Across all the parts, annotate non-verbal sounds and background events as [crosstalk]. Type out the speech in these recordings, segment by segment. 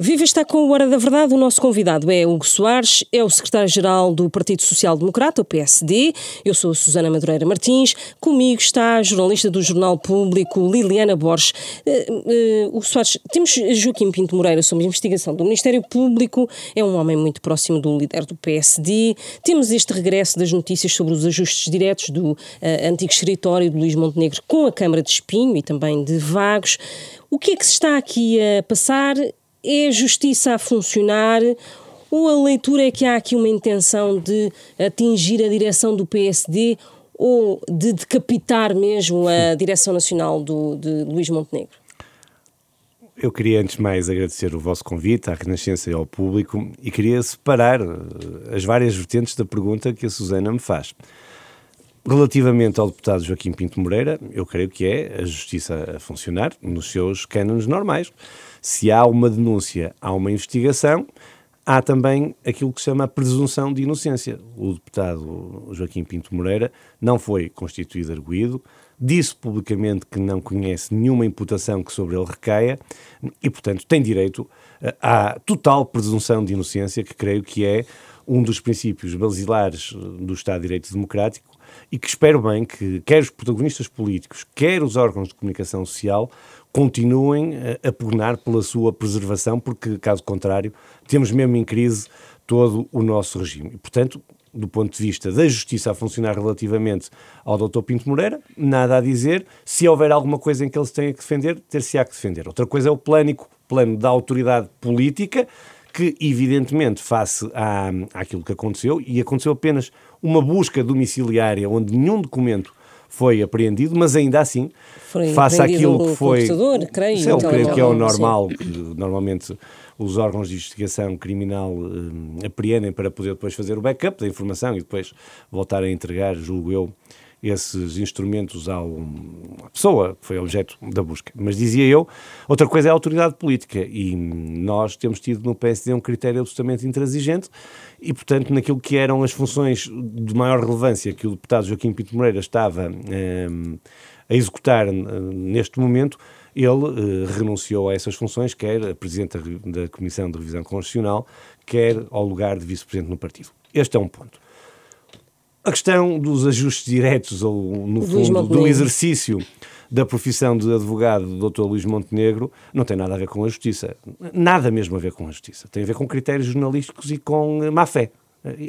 Viva está com o Hora da Verdade. O nosso convidado é Hugo Soares, é o secretário-geral do Partido Social Democrata, o PSD. Eu sou a Susana Madureira Martins. Comigo está a jornalista do Jornal Público, Liliana Borges. Uh, uh, Hugo Soares, temos Joaquim Pinto Moreira sobre investigação do Ministério Público. É um homem muito próximo do líder do PSD. Temos este regresso das notícias sobre os ajustes diretos do uh, antigo escritório de Luís Montenegro com a Câmara de Espinho e também de Vagos. O que é que se está aqui a passar? É a justiça a funcionar ou a leitura é que há aqui uma intenção de atingir a direção do PSD ou de decapitar mesmo a direção nacional do, de Luís Montenegro? Eu queria, antes de mais, agradecer o vosso convite à Renascença e ao público e queria separar eh, as várias vertentes da pergunta que a Susana me faz. Relativamente ao deputado Joaquim Pinto Moreira, eu creio que é a justiça a funcionar nos seus cânones normais. Se há uma denúncia, há uma investigação, há também aquilo que se chama a presunção de inocência. O deputado Joaquim Pinto Moreira não foi constituído arguído, disse publicamente que não conhece nenhuma imputação que sobre ele recaia e, portanto, tem direito à total presunção de inocência, que creio que é um dos princípios basilares do Estado de Direito Democrático e que espero bem que quer os protagonistas políticos, quer os órgãos de comunicação social continuem a pugnar pela sua preservação, porque, caso contrário, temos mesmo em crise todo o nosso regime. E, portanto, do ponto de vista da justiça a funcionar relativamente ao Dr. Pinto Moreira, nada a dizer. Se houver alguma coisa em que eles tenham que defender, ter-se-á que defender. Outra coisa é o plânico, plano da autoridade política, que, evidentemente, face à, àquilo que aconteceu, e aconteceu apenas uma busca domiciliária onde nenhum documento foi apreendido, mas ainda assim, foi face àquilo que foi. Creio, eu creio que é o normal, que normalmente os órgãos de investigação criminal eh, apreendem para poder depois fazer o backup da informação e depois voltar a entregar, julgo eu, esses instrumentos à pessoa que foi objeto da busca. Mas dizia eu, outra coisa é a autoridade política e nós temos tido no PSD um critério absolutamente intransigente e, portanto, naquilo que eram as funções de maior relevância que o deputado Joaquim Pinto Moreira estava eh, a executar eh, neste momento, ele eh, renunciou a essas funções, quer a Presidente da Comissão de Revisão Constitucional, quer ao lugar de Vice-Presidente no partido. Este é um ponto. A questão dos ajustes diretos, ou no fundo, do exercício da profissão de advogado do Dr. Luís Montenegro não tem nada a ver com a justiça. Nada mesmo a ver com a justiça. Tem a ver com critérios jornalísticos e com má fé.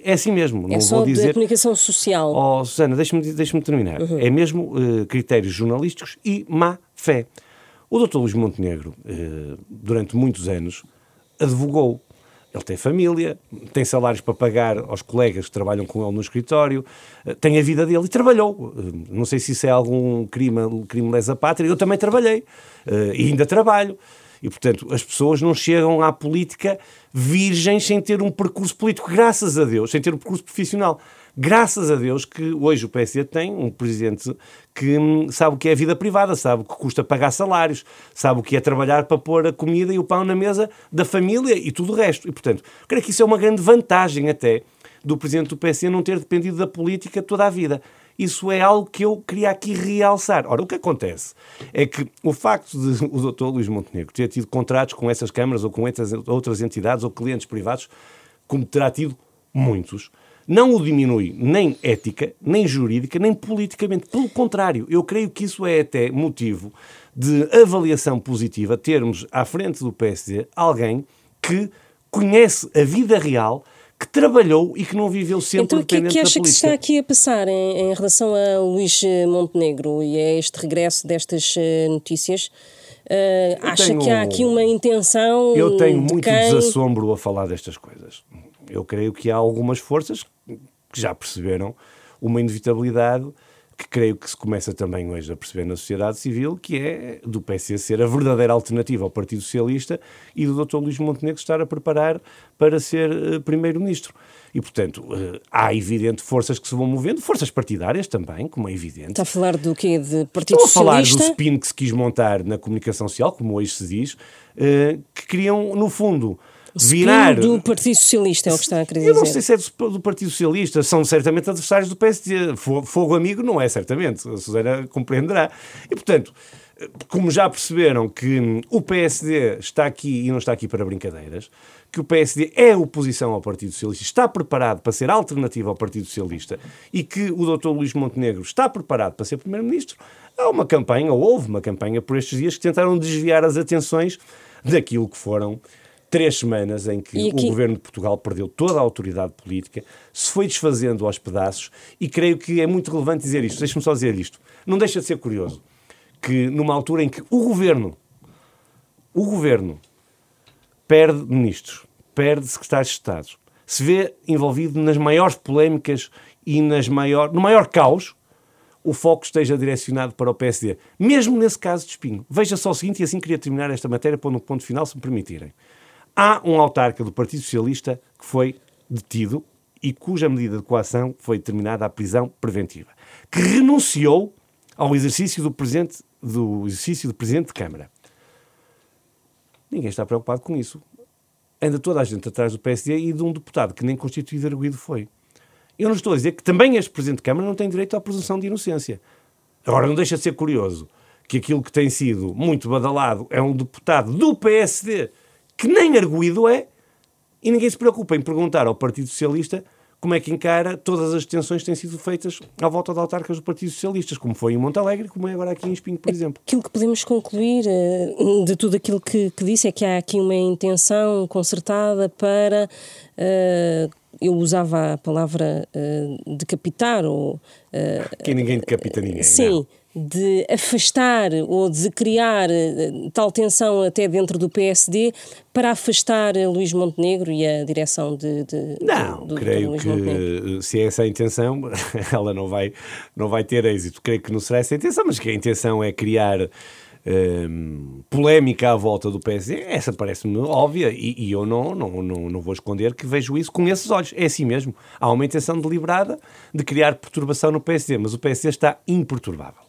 É assim mesmo. É não só vou dizer... da comunicação social. Oh, Susana, deixa-me deixa terminar. Uhum. É mesmo uh, critérios jornalísticos e má fé. O Dr. Luís Montenegro, uh, durante muitos anos, advogou ele tem família, tem salários para pagar aos colegas que trabalham com ele no escritório, eh, tem a vida dele e trabalhou. Eh, não sei se isso é algum crime, crime lesa pátria, eu também trabalhei eh, e ainda trabalho. E, portanto, as pessoas não chegam à política virgens sem ter um percurso político, graças a Deus, sem ter um percurso profissional. Graças a Deus que hoje o PSD tem um presidente que hum, sabe o que é a vida privada, sabe o que custa pagar salários, sabe o que é trabalhar para pôr a comida e o pão na mesa da família e tudo o resto. E, portanto, creio que isso é uma grande vantagem até do presidente do PSD não ter dependido da política toda a vida. Isso é algo que eu queria aqui realçar. Ora, o que acontece é que o facto de [laughs] o Dr. Luís Montenegro ter tido contratos com essas câmaras ou com outras entidades ou clientes privados, como terá tido muitos, não o diminui nem ética, nem jurídica, nem politicamente. Pelo contrário, eu creio que isso é até motivo de avaliação positiva termos à frente do PSD alguém que conhece a vida real que trabalhou e que não viveu sempre então, dependente da política. Então, o que é que está aqui a passar em, em, relação a Luís Montenegro e a este regresso destas uh, notícias? Uh, acha tenho, que há aqui uma intenção Eu tenho muito quem... desassombro a falar destas coisas. Eu creio que há algumas forças que já perceberam uma inevitabilidade que creio que se começa também hoje a perceber na sociedade civil, que é do PC ser a verdadeira alternativa ao Partido Socialista e do Dr. Luís Montenegro estar a preparar para ser uh, Primeiro-Ministro. E, portanto, uh, há evidente forças que se vão movendo, forças partidárias também, como é evidente. Está a falar do quê? De Partido Estou Socialista? a falar do spin que se quis montar na comunicação social, como hoje se diz, uh, que queriam, no fundo, virar. do Partido Socialista é o que está a querer dizer. Eu não sei se é do Partido Socialista, são certamente adversários do PSD. Fogo amigo não é, certamente, a Susana compreenderá. E, portanto, como já perceberam que o PSD está aqui e não está aqui para brincadeiras, que o PSD é oposição ao Partido Socialista, está preparado para ser alternativa ao Partido Socialista e que o Dr. Luís Montenegro está preparado para ser Primeiro-Ministro, há uma campanha, ou houve uma campanha por estes dias que tentaram desviar as atenções daquilo que foram três semanas em que aqui... o governo de Portugal perdeu toda a autoridade política, se foi desfazendo aos pedaços e creio que é muito relevante dizer isto. Deixe-me só dizer isto. Não deixa de ser curioso que numa altura em que o governo, o governo perde ministros, perde secretários de Estado, se vê envolvido nas maiores polémicas e nas maior, no maior caos, o foco esteja direcionado para o PSD. Mesmo nesse caso de Espinho. Veja só o seguinte, e assim queria terminar esta matéria, pondo um ponto final, se me permitirem. Há um autarca do Partido Socialista que foi detido e cuja medida de coação foi determinada à prisão preventiva, que renunciou ao exercício do, presidente, do exercício de Presidente de Câmara. Ninguém está preocupado com isso. Anda toda a gente atrás do PSD e de um deputado que nem constituído arguído foi. Eu não estou a dizer que também este Presidente de Câmara não tem direito à presunção de inocência. Agora, não deixa de ser curioso que aquilo que tem sido muito badalado é um deputado do PSD que nem arguído é e ninguém se preocupa em perguntar ao Partido Socialista como é que encara todas as detenções que têm sido feitas à volta de autarcas do Partido Socialista, como foi em Montalegre, como é agora aqui em Espinho, por exemplo. Aquilo que podemos concluir eh, de tudo aquilo que, que disse é que há aqui uma intenção concertada para. Uh, eu usava a palavra uh, decapitar ou. Uh, que ninguém decapita ninguém. Sim. Não de afastar ou de criar tal tensão até dentro do PSD para afastar Luís Montenegro e a direção de. de não, do, creio que Montenegro. se é essa a intenção, [laughs] ela não vai, não vai ter êxito. Creio que não será essa a intenção, mas que a intenção é criar. Um, polémica à volta do PSD, essa parece-me óbvia e, e, eu não, não, não, não vou esconder que vejo isso com esses olhos. É assim mesmo. Há uma intenção deliberada de criar perturbação no PSD, mas o PSD está imperturbável.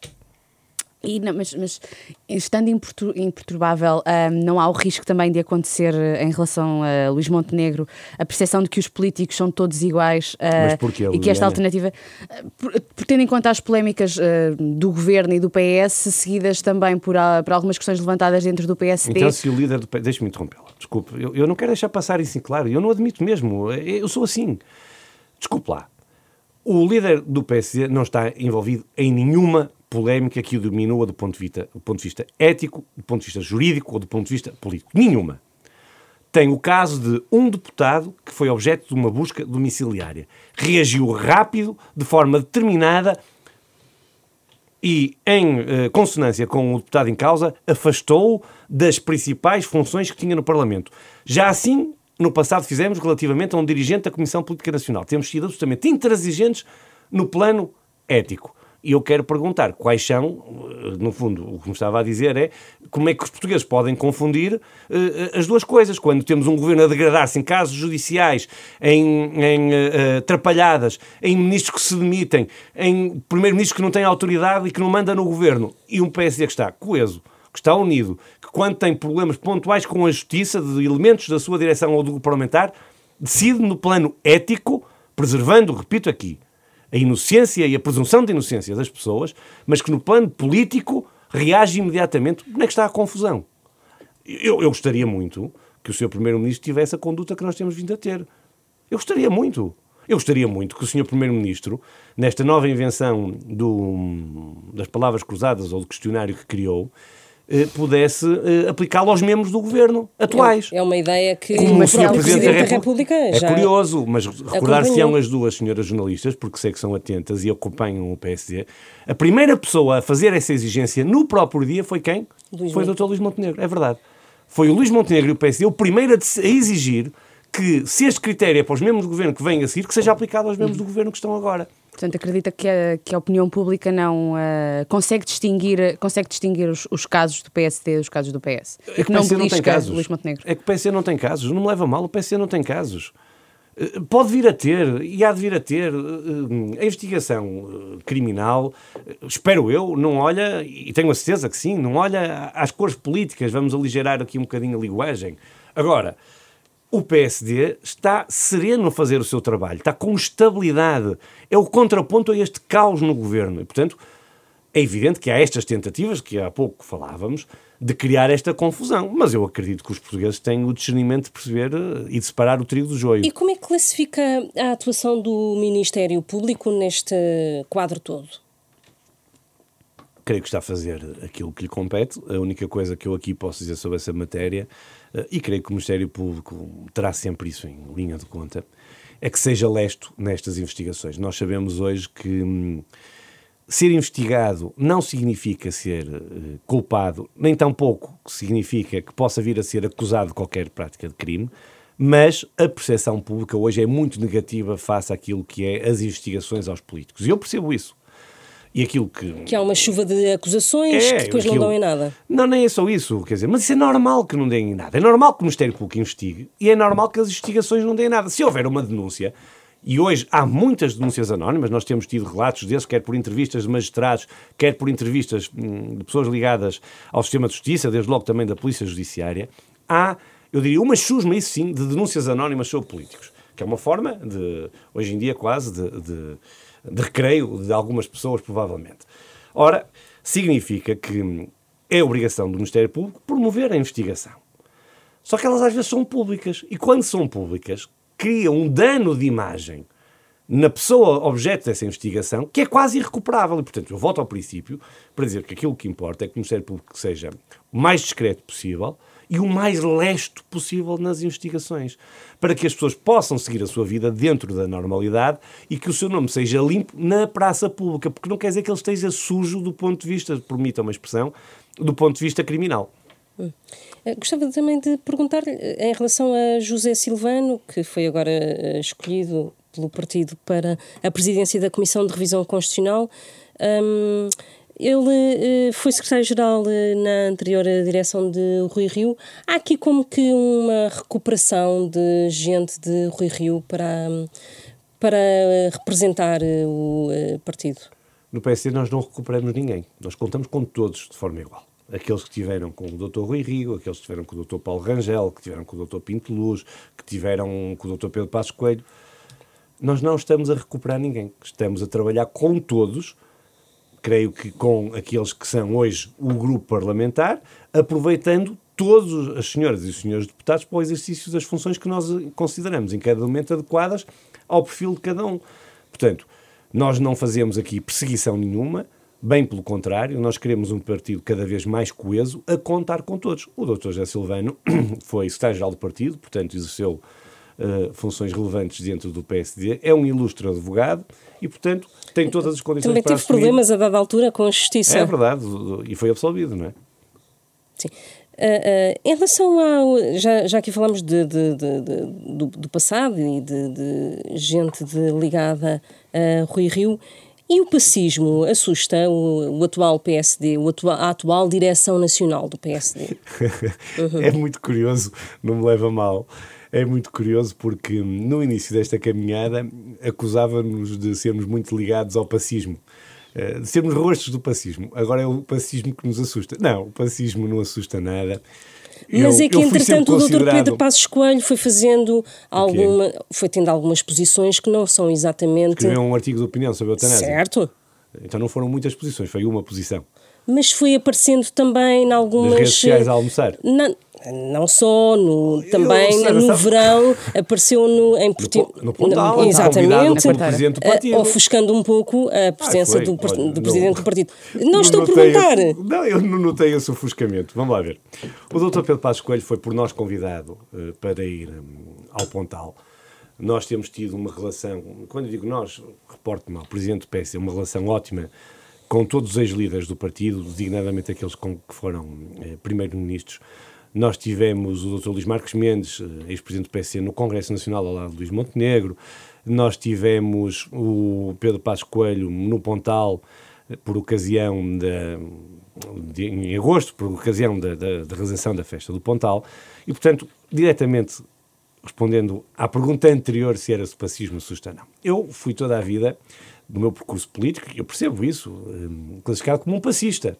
E, não, mas, mas, estando imperturbável, um, não há o risco também de acontecer eh, em relação a Luís Montenegro a percepção de que os políticos são todos iguais uh, porquê, e que esta alternativa, por, por, tendo em conta as polémicas uh, do governo e do PS, seguidas também por, por, algumas questões levantadas dentro do PSD. Então, se o líder do PS. Deixe-me interrompê-la, desculpe, eu, eu, não quero deixar passar isso em claro, eu não admito mesmo, eu sou assim. Desculpe lá. O líder do PSD não está envolvido em nenhuma polémica que o diminua do ponto, de vista, do ponto de vista ético, do ponto de vista jurídico ou do ponto de vista político. Nenhuma. Tem o caso de um deputado que foi objeto de uma busca domiciliária. Reagiu rápido, de forma determinada e, em eh, consonância com o deputado em causa, afastou-o das principais funções que tinha no Parlamento. Já assim, no passado fizemos relativamente a um dirigente da Comissão Política Nacional. Temos sido absolutamente intransigentes no plano ético. E eu quero perguntar quais são, no fundo, o que me estava a dizer é como é que os portugueses podem confundir uh, as duas coisas. Quando temos um governo a degradar-se em casos judiciais, em, em uh, atrapalhadas, em ministros que se demitem, em primeiro-ministro que não tem autoridade e que não manda no governo, e um PSD que está coeso, que está unido, que quando tem problemas pontuais com a justiça, de elementos da sua direção ou do parlamentar, decide no plano ético, preservando, repito aqui, a inocência e a presunção de inocência das pessoas, mas que no plano político reage imediatamente. Onde é que está a confusão? Eu, eu gostaria muito que o Sr. Primeiro-Ministro tivesse a conduta que nós temos vindo a ter. Eu gostaria muito. Eu gostaria muito que o Sr. Primeiro-Ministro, nesta nova invenção do, das palavras cruzadas ou do questionário que criou, pudesse eh, aplicá-lo aos membros do governo atuais. É, é uma ideia que Como o Sr. Presidente, da, República, é curioso, mas recordar-se-ão as duas senhoras jornalistas, porque sei que são atentas e acompanham o PSD. A primeira pessoa a fazer essa exigência no próprio dia foi quem? Luís foi o Dr. Luís Montenegro, é verdade. Foi o Luís Montenegro e o PSD o primeiro a exigir que, se este critério é para os membros do governo que vêm a seguir, que seja aplicado aos membros do governo que estão agora. Portanto, acredita que a, que a opinião pública não uh, consegue distinguir, consegue distinguir os, os, casos do PSD dos casos do PS? É que, o PSD não tem casos. Luís Montenegro. É que o PSD não tem casos. Não me leva mal, o PSD não tem casos. Eh, pode vir a ter, e há de vir a ter, eh, a investigação criminal, espero eu, não olha, e tenho a certeza que sim, não olha às cores políticas, vamos aligerar aqui um bocadinho a linguagem. Agora, o PSD está sereno a fazer o seu trabalho, está com estabilidade. É o contraponto a este caos no governo. E, portanto, É evidente que há estas tentativas, que há pouco falávamos, de criar esta confusão. Mas eu acredito que os portugueses têm o discernimento de perceber eh, e de separar o trigo do joio. E como é que classifica a atuação do Ministério Público neste quadro todo? Creio que está a fazer aquilo que lhe compete. A única coisa que eu aqui posso dizer sobre essa matéria, eh, e creio que o Ministério Público terá sempre isso em linha de conta, é que seja lesto nestas investigações. Nós sabemos hoje que hum, ser investigado não significa ser uh, culpado, nem tampouco significa que possa vir a ser acusado de qualquer prática de crime, mas a percepção pública hoje é muito negativa face àquilo que é as investigações aos políticos. E eu percebo isso. E aquilo que. Que há uma chuva de acusações é, que depois aquilo... não dão em nada. Não, nem é só isso, quer dizer, mas isso é normal que não deem em nada. É normal que o Ministério Público investigue e é normal que as investigações não deem em nada. Se houver uma denúncia, e hoje há muitas denúncias anónimas, nós temos tido relatos desses, quer por entrevistas de magistrados, quer por entrevistas hum, de pessoas ligadas ao sistema de justiça, desde logo também da Polícia Judiciária. Há, eu diria, uma chusma, isso sim, de denúncias anónimas sobre políticos, que é uma forma de, hoje em dia quase, de, de, de recreio de algumas pessoas, provavelmente. Ora, significa que é obrigação do Ministério Público promover a investigação. Só que elas às vezes são públicas. E quando são públicas, cria um dano de imagem na pessoa objeto dessa investigação que é quase irrecuperável. E, portanto, eu volto ao princípio para dizer que aquilo que importa é que o Ministério Público seja o mais discreto possível e o mais lesto possível nas investigações, para que as pessoas possam seguir a sua vida dentro da normalidade e que o seu nome seja limpo na praça pública, porque não quer dizer que ele esteja sujo do ponto de vista, permita uma expressão, do ponto de vista criminal. Hum. Eh, gostava também de perguntar-lhe eh, em relação a José Silvano, que foi agora eh, escolhido pelo partido para a presidência da Comissão de Revisão Constitucional. Um, ele foi secretário-geral na anterior direção de Rui Rio. Há aqui como que uma recuperação de gente de Rui Rio para, para representar o partido? No PSD nós não recuperamos ninguém. Nós contamos com todos de forma igual aqueles que tiveram com o Dr. Rui Rigo, aqueles que tiveram com o Dr. Paulo Rangel, que tiveram com o Dr. Pinto Luz, que tiveram com o Dr. Pedro Passos Coelho. Nós não estamos a recuperar ninguém. Estamos a trabalhar com todos, creio que com aqueles que são hoje o grupo parlamentar, aproveitando todas as senhoras e os senhores deputados para o exercício das funções que nós consideramos em cada momento adequadas ao perfil de cada um. Portanto, nós não fazemos aqui perseguição nenhuma, Bem pelo contrário, nós queremos um partido cada vez mais coeso a contar com todos. O Dr. José Silvano [coughs] foi secretário-geral do partido, portanto exerceu uh, funções relevantes dentro do PSD, é um ilustre advogado e, portanto, tem todas as condições Também para teve problemas a dada altura com a justiça. É verdade, e foi absolvido, não é? Sim. Uh, uh, em relação ao. Já, já aqui falamos de, de, de, do, do, passado e de, gente ligada a Rui Rio. E o pacismo assusta o, o atual PSD, o atua, a atual direção nacional do PSD? Uhum. [laughs] é muito curioso, não me leva mal. É muito curioso porque no início desta caminhada acusava-nos de sermos muito ligados ao pacismo eh, de sermos rostos do pacismo. Agora é o pacismo que nos assusta. Não, o pacismo não assusta nada. Mas eu, é que, entretanto, o Dr. Pedro Passos Coelho foi fazendo alguma. foi tendo algumas posições que não são exatamente. Escreveu um artigo de opinião sobre a eutanásia. Certo. Então não foram muitas posições, foi uma posição. Mas foi aparecendo também em algumas. Nas redes sociais a almoçar. Na, não só, no, também eu, no verão, apareceu no, em Portimão. No, no Pontal, exatamente, partido. ofuscando um pouco a presença ah, do, Olha, do presidente do partido. [laughs] Não, não estou a perguntar. Esse, não, eu não notei esse ofuscamento. Vamos lá ver. O doutor Pedro Passos Coelho foi por nós convidado uh, para ir um, ao Pontal. Nós temos tido uma relação, quando eu digo nós, reporto-me ao presidente do PS, uma relação ótima com todos os ex-líderes do partido, designadamente aqueles com, que foram eh, primeiros-ministros. Nós tivemos o Dr. Luís Marques Mendes, eh, ex-presidente do PSD, no Congresso Nacional ao lado de Luís Montenegro. Nós tivemos o Pedro Passos Coelho no Pontal, eh, por ocasião da. De, em agosto, por ocasião da, da, da realização da festa do Pontal, e, portanto, diretamente respondendo à pergunta anterior se era supacismo assusta, não. Eu fui toda a vida, no meu percurso político, eu percebo isso, eh, classificado como um passista.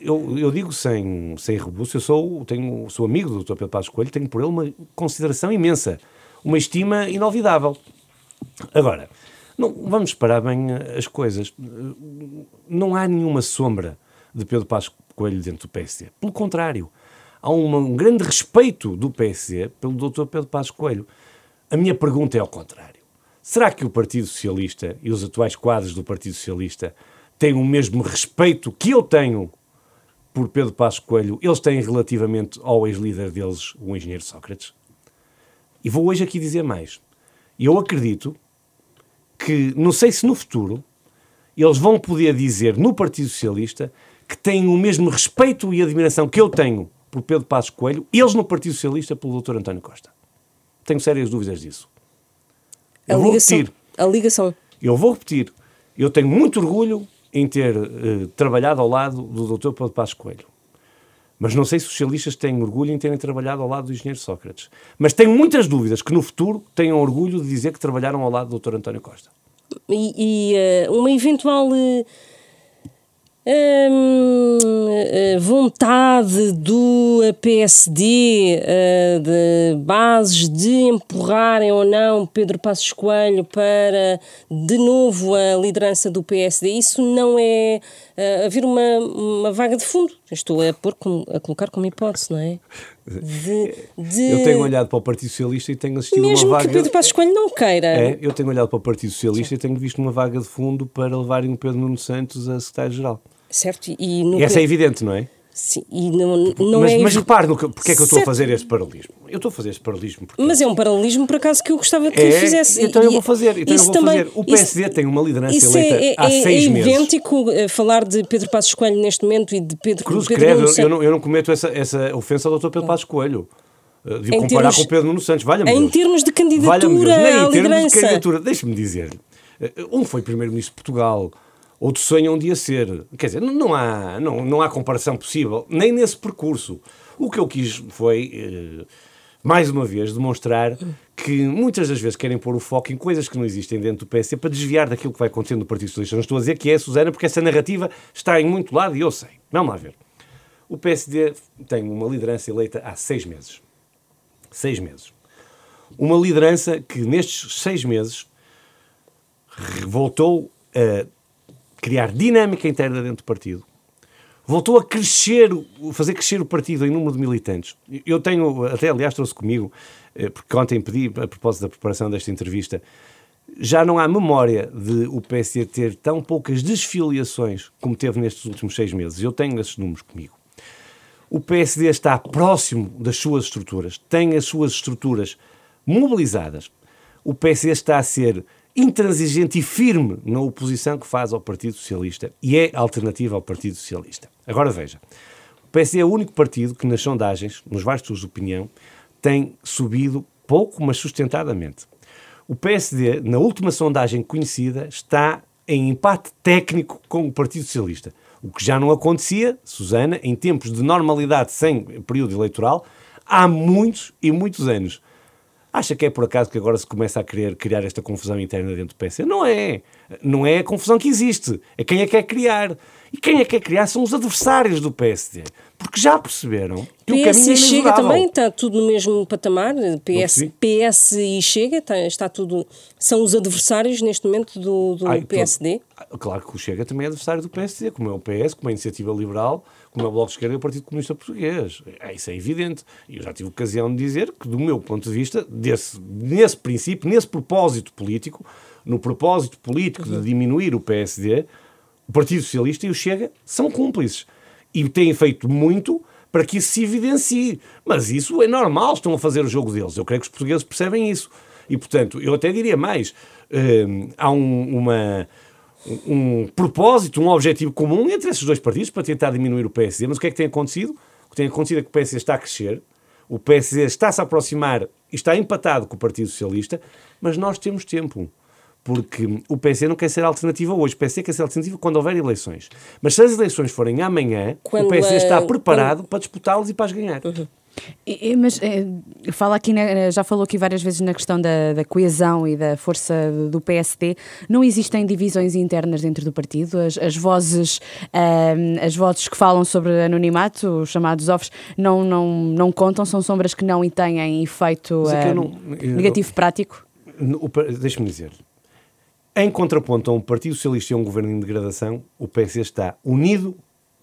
Eu, eu digo sem, sem rebuço, eu sou, tenho, sou amigo do Dr. Pedro Passos Coelho, tenho por ele uma consideração imensa, uma estima inolvidável. Agora, Não, vamos parar bem as coisas. Não há nenhuma sombra de Pedro Passos Coelho dentro do PSD. Pelo contrário, há uma, um grande respeito do PSD pelo Dr. Pedro Passos Coelho. A minha pergunta é ao contrário. Será que o Partido Socialista e os atuais quadros do Partido Socialista têm o mesmo respeito que eu tenho por Pedro Passos Coelho, eles têm relativamente ao ex-líder deles, o engenheiro Sócrates? E vou hoje aqui dizer mais. Eu acredito que, não sei se no futuro, eles vão poder dizer no Partido Socialista que têm o mesmo respeito e admiração que eu tenho por Pedro Passos Coelho, eles no Partido Socialista pelo Dr. António Costa. Tenho sérias dúvidas disso. A eu ligação, vou repetir. A ligação. Eu vou repetir. Eu tenho muito orgulho em ter uh, trabalhado ao lado do Dr. Pedro Passos Coelho. Mas não sei se os socialistas têm orgulho em terem trabalhado ao lado do engenheiro Sócrates. Mas tenho muitas dúvidas que no futuro tenham orgulho de dizer que trabalharam ao lado do Dr. António Costa. E, e uh, uma eventual. Uh Hum, eh, vontade do PSD uh, de bases de empurrarem ou não Pedro Passos Coelho para de novo a liderança do PSD, isso não é uh, haver uma, uma vaga de fundo. Estou a, pôr a colocar como hipótese, não é? De, de... Eu tenho olhado para o Partido Socialista e tenho assistido Mesmo uma vaga... que Pedro Passos Coelho não queira. É, eu tenho olhado para o Partido Socialista Sim. e tenho visto uma vaga de fundo para levarem o Pedro Nuno Santos a secretário-geral. Certo? E no... Essa é evidente, não é? Sim, e não, não mas, é... Mas repare no que, porque é que eu estou a fazer este paralelismo. Eu estou a fazer este paralelismo porque... Mas é um paralelismo, por acaso, que eu gostava que é, fizesse. Então eu vou fazer. Então eu vou também, fazer. O PSD isso, tem uma liderança eleita é, há é, seis é meses. É idêntico eh, falar de Pedro Passos Coelho neste momento e de Pedro... Cruz, Pedro credo, eu, não, eu não cometo essa, essa ofensa ao Dr. Pedro Passos Coelho. Eh, de em comparar termos, com o Pedro Nuno Santos. Valha-me Em termos de candidatura Nem, à em termos de candidatura. Deixe-me dizer. Eh, um foi Primeiro-Ministro de Portugal outro sonha um dia ser. Quer dizer, não há, não, não há comparação possível, nem nesse percurso. O que eu quis foi, eh, mais uma vez, demonstrar que muitas das vezes querem pôr o foco em coisas que não existem dentro do PSD para desviar daquilo que vai acontecendo no Partido Socialista. Não estou a dizer que é, Susana, porque essa narrativa está em muito lado e eu sei. Vamos lá ver. O PSD tem uma liderança eleita há seis meses. Seis meses. Uma liderança que nestes seis meses voltou a criar dinâmica interna dentro do partido, voltou a crescer, fazer crescer o partido em número de militantes. Eu tenho, até aliás trouxe comigo, eh, porque ontem pedi, a propósito da preparação desta entrevista, já não há memória de o PSD ter tão poucas desfiliações como teve nestes últimos seis meses. Eu tenho esses números comigo. O PSD está próximo das suas estruturas, tem as suas estruturas mobilizadas. O PSD está a ser intransigente e firme na oposição que faz ao Partido Socialista e é alternativa ao Partido Socialista. Agora veja, o PSD é o único partido que nas sondagens, nos vários de opinião, tem subido pouco, mas sustentadamente. O PSD, na última sondagem conhecida, está em empate técnico com o Partido Socialista. O que já não acontecia, Susana, em tempos de normalidade sem período eleitoral, há muitos e muitos anos. Acha que é por acaso que agora se começa a querer criar esta confusão interna dentro do PS? Não é. Não é a confusão que existe. É quem é que quer criar. E quem é que quer criar são os adversários do PSD. Porque já perceberam que PS o caminho é Chega também está tudo no mesmo patamar. PS, PS e Chega está, está tudo. São os adversários neste momento do, do Ai, PSD? Tô, claro que o Chega também é adversário do PSD, como é o PS, como é a Iniciativa Liberal como é o Bloco de Esquerda e o Partido Comunista Português. É, isso é evidente. E eu já tive ocasião de dizer que, do meu ponto de vista, desse, nesse princípio, nesse propósito político, no propósito político de diminuir o PSD, o Partido Socialista e o Chega são cúmplices. E têm feito muito para que isso se evidencie. Mas isso é normal, estão a fazer o jogo deles. Eu creio que os portugueses percebem isso. E, portanto, eu até diria mais: hum, há um, uma um propósito, um objetivo comum entre esses dois partidos para tentar diminuir o PSD. Mas o que é que tem acontecido? O que tem acontecido é que o PSD está a crescer, o PSD está-se a aproximar e está empatado com o Partido Socialista, mas nós temos tempo. Porque o PSD não quer ser alternativa hoje. O PSD quer ser alternativa quando houver eleições. Mas se as eleições forem amanhã, quando o PSD está preparado quando... para disputá-las e para as ganhar. Uhum. Mas é, fala aqui, já falou aqui várias vezes na questão da, da, coesão e da força do PSD. Não existem divisões internas dentro do partido? As, as vozes um, as vozes que falam sobre anonimato, os chamados offs, não, não, não contam? São sombras que não têm efeito um, não, negativo eu, prático? Deixe-me dizer. Em contraponto a um Partido Socialista e a um governo em degradação, o PSD está unido,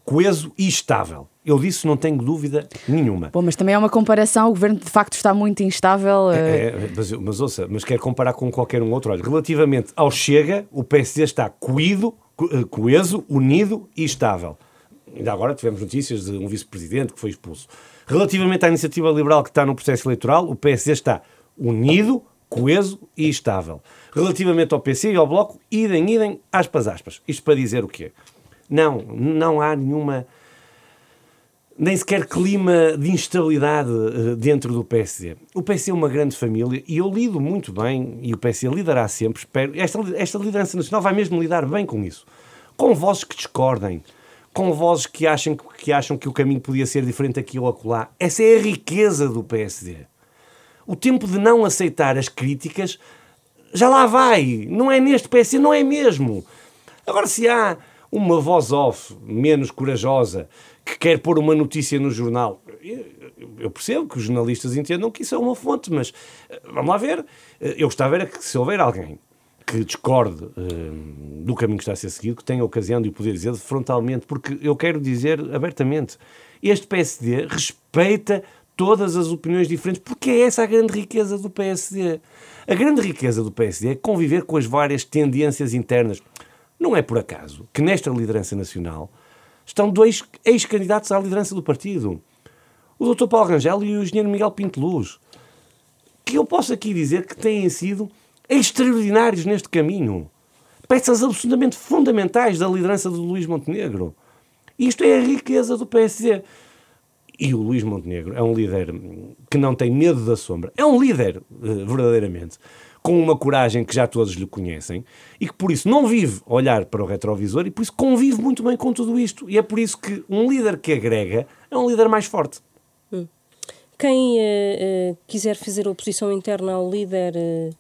coeso e estável. Eu disse, não tenho dúvida nenhuma. Bom, mas também é uma comparação, o governo de facto está muito instável. É, é, mas, mas ouça, mas quer comparar com qualquer um outro. Olha, relativamente ao Chega, o PSD está coído, eh, coeso, unido e estável. Ainda agora tivemos notícias de um vice-presidente que foi expulso. Relativamente à iniciativa liberal que está no processo eleitoral, o PSD está unido, coeso e estável. Relativamente ao PC e ao Bloco, idem, idem, aspas, aspas. Isto para dizer o quê? Não, não há nenhuma nem sequer clima de instabilidade uh, dentro do PSD. O PSD é uma grande família e eu lido muito bem, e o PSD lidará sempre, espero, esta, esta liderança nacional vai mesmo lidar bem com isso. Com vozes que discordem, com vozes que acham que, acham que o caminho podia ser diferente aqui ou acolá. Essa é a riqueza do PSD. O tempo de não aceitar as críticas já lá vai. Não é neste PSD, não é mesmo. Agora, se há uma voz off menos corajosa que quer pôr uma notícia no jornal. Eu percebo que os jornalistas entendam que isso é uma fonte, mas eh, vamos lá ver. Eh, eu gostava era que se houver alguém que discorde uh, do caminho que está a ser seguido, que tenha ocasião de o poder dizer frontalmente, porque eu quero dizer abertamente, este PSD respeita todas as opiniões diferentes, porque é essa a grande riqueza do PSD. A grande riqueza do PSD é conviver com as várias tendências internas. Não é por acaso que nesta liderança nacional estão dois ex-candidatos à liderança do partido. O Dr. Paulo Rangel e o engenheiro Miguel Pinto Luz. Que eu posso aqui dizer que têm sido extraordinários neste caminho. Peças absolutamente fundamentais da liderança do Luís Montenegro. Isto é a riqueza do PSD. E o Luís Montenegro é um líder que não tem medo da sombra. É um líder, eh, verdadeiramente com uma coragem que já todos lhe conhecem e que por isso não vive olhar para o retrovisor e por isso convive muito bem com tudo isto. E é por isso que um líder que agrega é um líder mais forte. Hum. Quem uh, uh, quiser fazer oposição interna ao líder uh,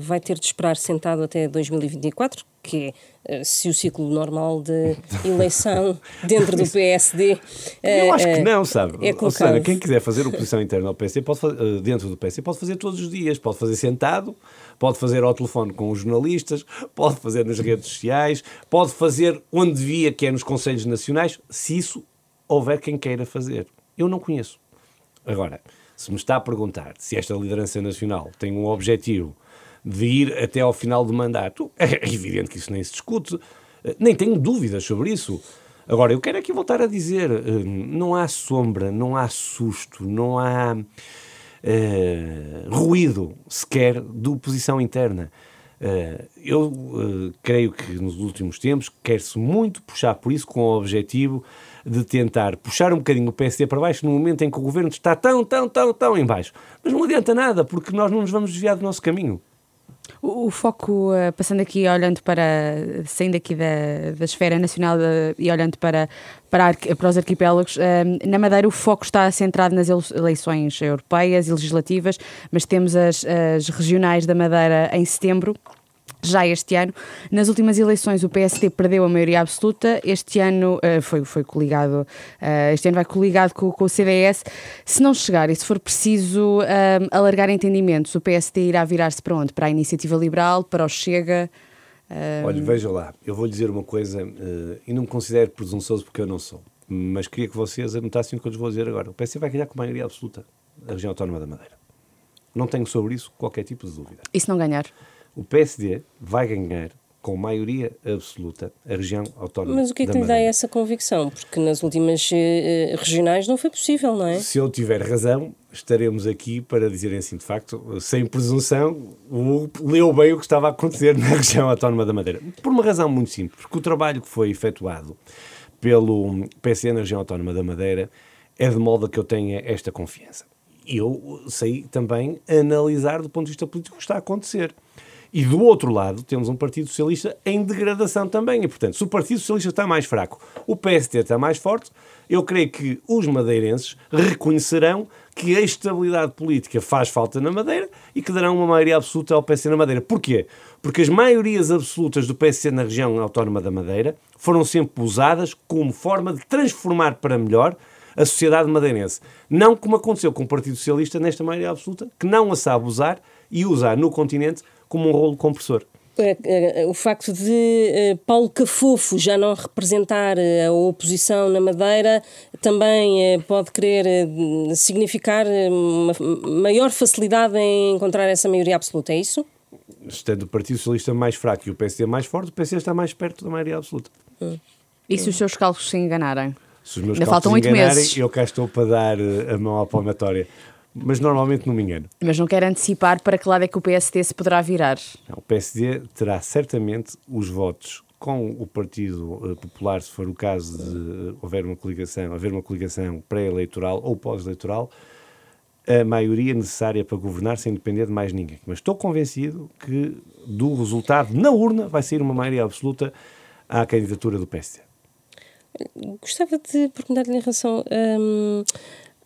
vai ter de esperar sentado até 2024, que é uh, se o ciclo normal de [laughs] eleição dentro do PSD. Uh, Eu acho que eh, não, sabe? É Ou seja, quem quiser fazer oposição interna ao PSD, pode fazer, dentro do PSD, pode fazer todos os dias. Pode fazer sentado, pode fazer ao telefone com os jornalistas, pode fazer nas redes sociais, pode fazer onde devia, que é nos Conselhos Nacionais, se isso houver quem queira fazer. Eu não conheço. Agora, se me está a perguntar se esta liderança nacional tem um objetivo de ir até ao final do mandato. É evidente que isso nem se discute, nem tenho dúvidas sobre isso. Agora, eu quero aqui voltar a dizer: eh, não há sombra, não há susto, não há uh, ruído sequer de oposição interna. Uh, eu uh, creio que nos últimos tempos quer-se muito puxar por isso com o objetivo de tentar puxar um bocadinho o PSD para baixo no momento em que o governo está tão, tão, tão, tão em baixo. Mas não adianta nada, porque nós não nos vamos desviar do nosso caminho. O, foco, uh, passando aqui, olhando para, saindo aqui da, da esfera nacional uh, e olhando para, para, para os arquipélagos, uh, na Madeira o foco está centrado nas eleições europeias e legislativas, mas temos as, as regionais da Madeira em setembro já este ano. Nas últimas eleições o PSD perdeu a maioria absoluta, este ano uh, foi, foi coligado, uh, este ano vai coligado com, com, o CDS. Se não chegar e se for preciso uh, alargar entendimentos, o PSD irá virar-se para onde? Para a Iniciativa Liberal, para o Chega? Olha, veja lá, eu vou lhe dizer uma coisa e não me considero presunçoso porque eu não sou, mas queria que vocês anotassem o que eu lhes vou dizer agora. O PSD vai ganhar com maioria absoluta a região autónoma da Madeira. Não tenho sobre isso qualquer tipo de dúvida. E se não ganhar? O PSD vai ganhar com maioria absoluta a região autónoma. Mas o que é que lhe dá essa convicção? Porque nas últimas uh, regionais não foi possível, não é? Se eu tiver razão, estaremos aqui para dizerem assim, de facto, sem presunção, o, leu bem o que estava a acontecer na [laughs] região autónoma da Madeira. Por uma razão muito simples, porque o trabalho que foi efetuado pelo PSD na região autónoma da Madeira é de modo a que eu tenha esta confiança. Eu sei também analisar do ponto de vista político o que está a acontecer. E do outro lado temos um Partido Socialista em degradação também. E, portanto, se o Partido Socialista está mais fraco, o PST está mais forte, eu creio que os madeirenses reconhecerão que a estabilidade política faz falta na Madeira e que darão uma maioria absoluta ao PSD na Madeira. Porquê? Porque as maiorias absolutas do PSD na região autónoma da Madeira foram sempre usadas como forma de transformar para melhor a sociedade madeirense. Não como aconteceu com o Partido Socialista nesta maioria absoluta, que não a sabe usar e usa no continente como um rolo compressor. o facto de Paulo Cafofo já não representar a oposição na Madeira também pode querer significar uma maior facilidade em encontrar essa maioria absoluta, é isso? Estando o Partido Socialista mais fraco e o PSD mais forte, o PSD está mais perto da maioria absoluta. Hum. E se os seus cálculos se enganarem? Se os meus Ainda faltam oito meses. Eu cá estou para dar a mão à palmatória mas normalmente não me engano. Mas não quero antecipar para que lado é que o PSD se poderá virar? Não, o PSD terá certamente os votos com o Partido eh, Popular, se for o caso de eh, houver uma coligação, haver uma coligação pré-eleitoral ou pós-eleitoral, a maioria necessária para governar sem depender de mais ninguém. Mas estou convencido que do resultado na urna vai sair uma maioria absoluta à candidatura do PSD. Gostava de perguntar-lhe em relação. Hum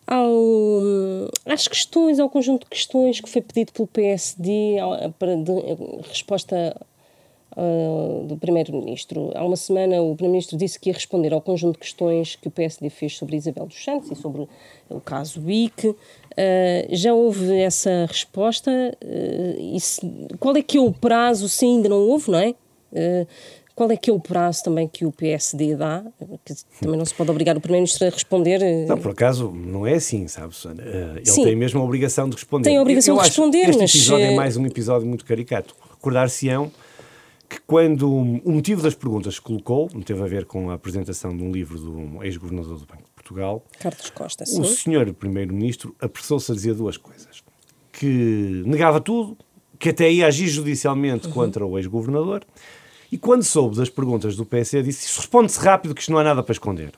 ao, às questões, ao conjunto de questões que foi pedido pelo PSD para de, resposta uh, do Primeiro-Ministro. Há uma semana o Primeiro-Ministro disse que ia responder ao conjunto de questões que o PSD fez sobre Isabel dos Santos e sobre o caso WIC. Uh, já houve essa resposta? Uh, se, qual é que é o prazo, se ainda não houve, não é? Qual é que é o prazo também que o PSD dá? Que também não se pode obrigar o Primeiro-Ministro a responder. Eh, não, por acaso, não é assim, sabe, Susana? Eh, ele Sim. tem mesmo a obrigação de responder. Tem a obrigação eu, de responder, este mas... Este episódio é eh, mais um episódio muito caricato. Recordar-se-ão que quando o motivo das perguntas que colocou, não teve a ver com a apresentação de um livro do ex-governador do Banco de Portugal, Carlos Costa, sim. o senhor Primeiro-Ministro apressou-se a dizer duas coisas. Que negava tudo, que até ia agir judicialmente uhum. contra o ex-governador e quando soube das perguntas do PSD, disse: responde-se rápido, que isto não há nada para esconder.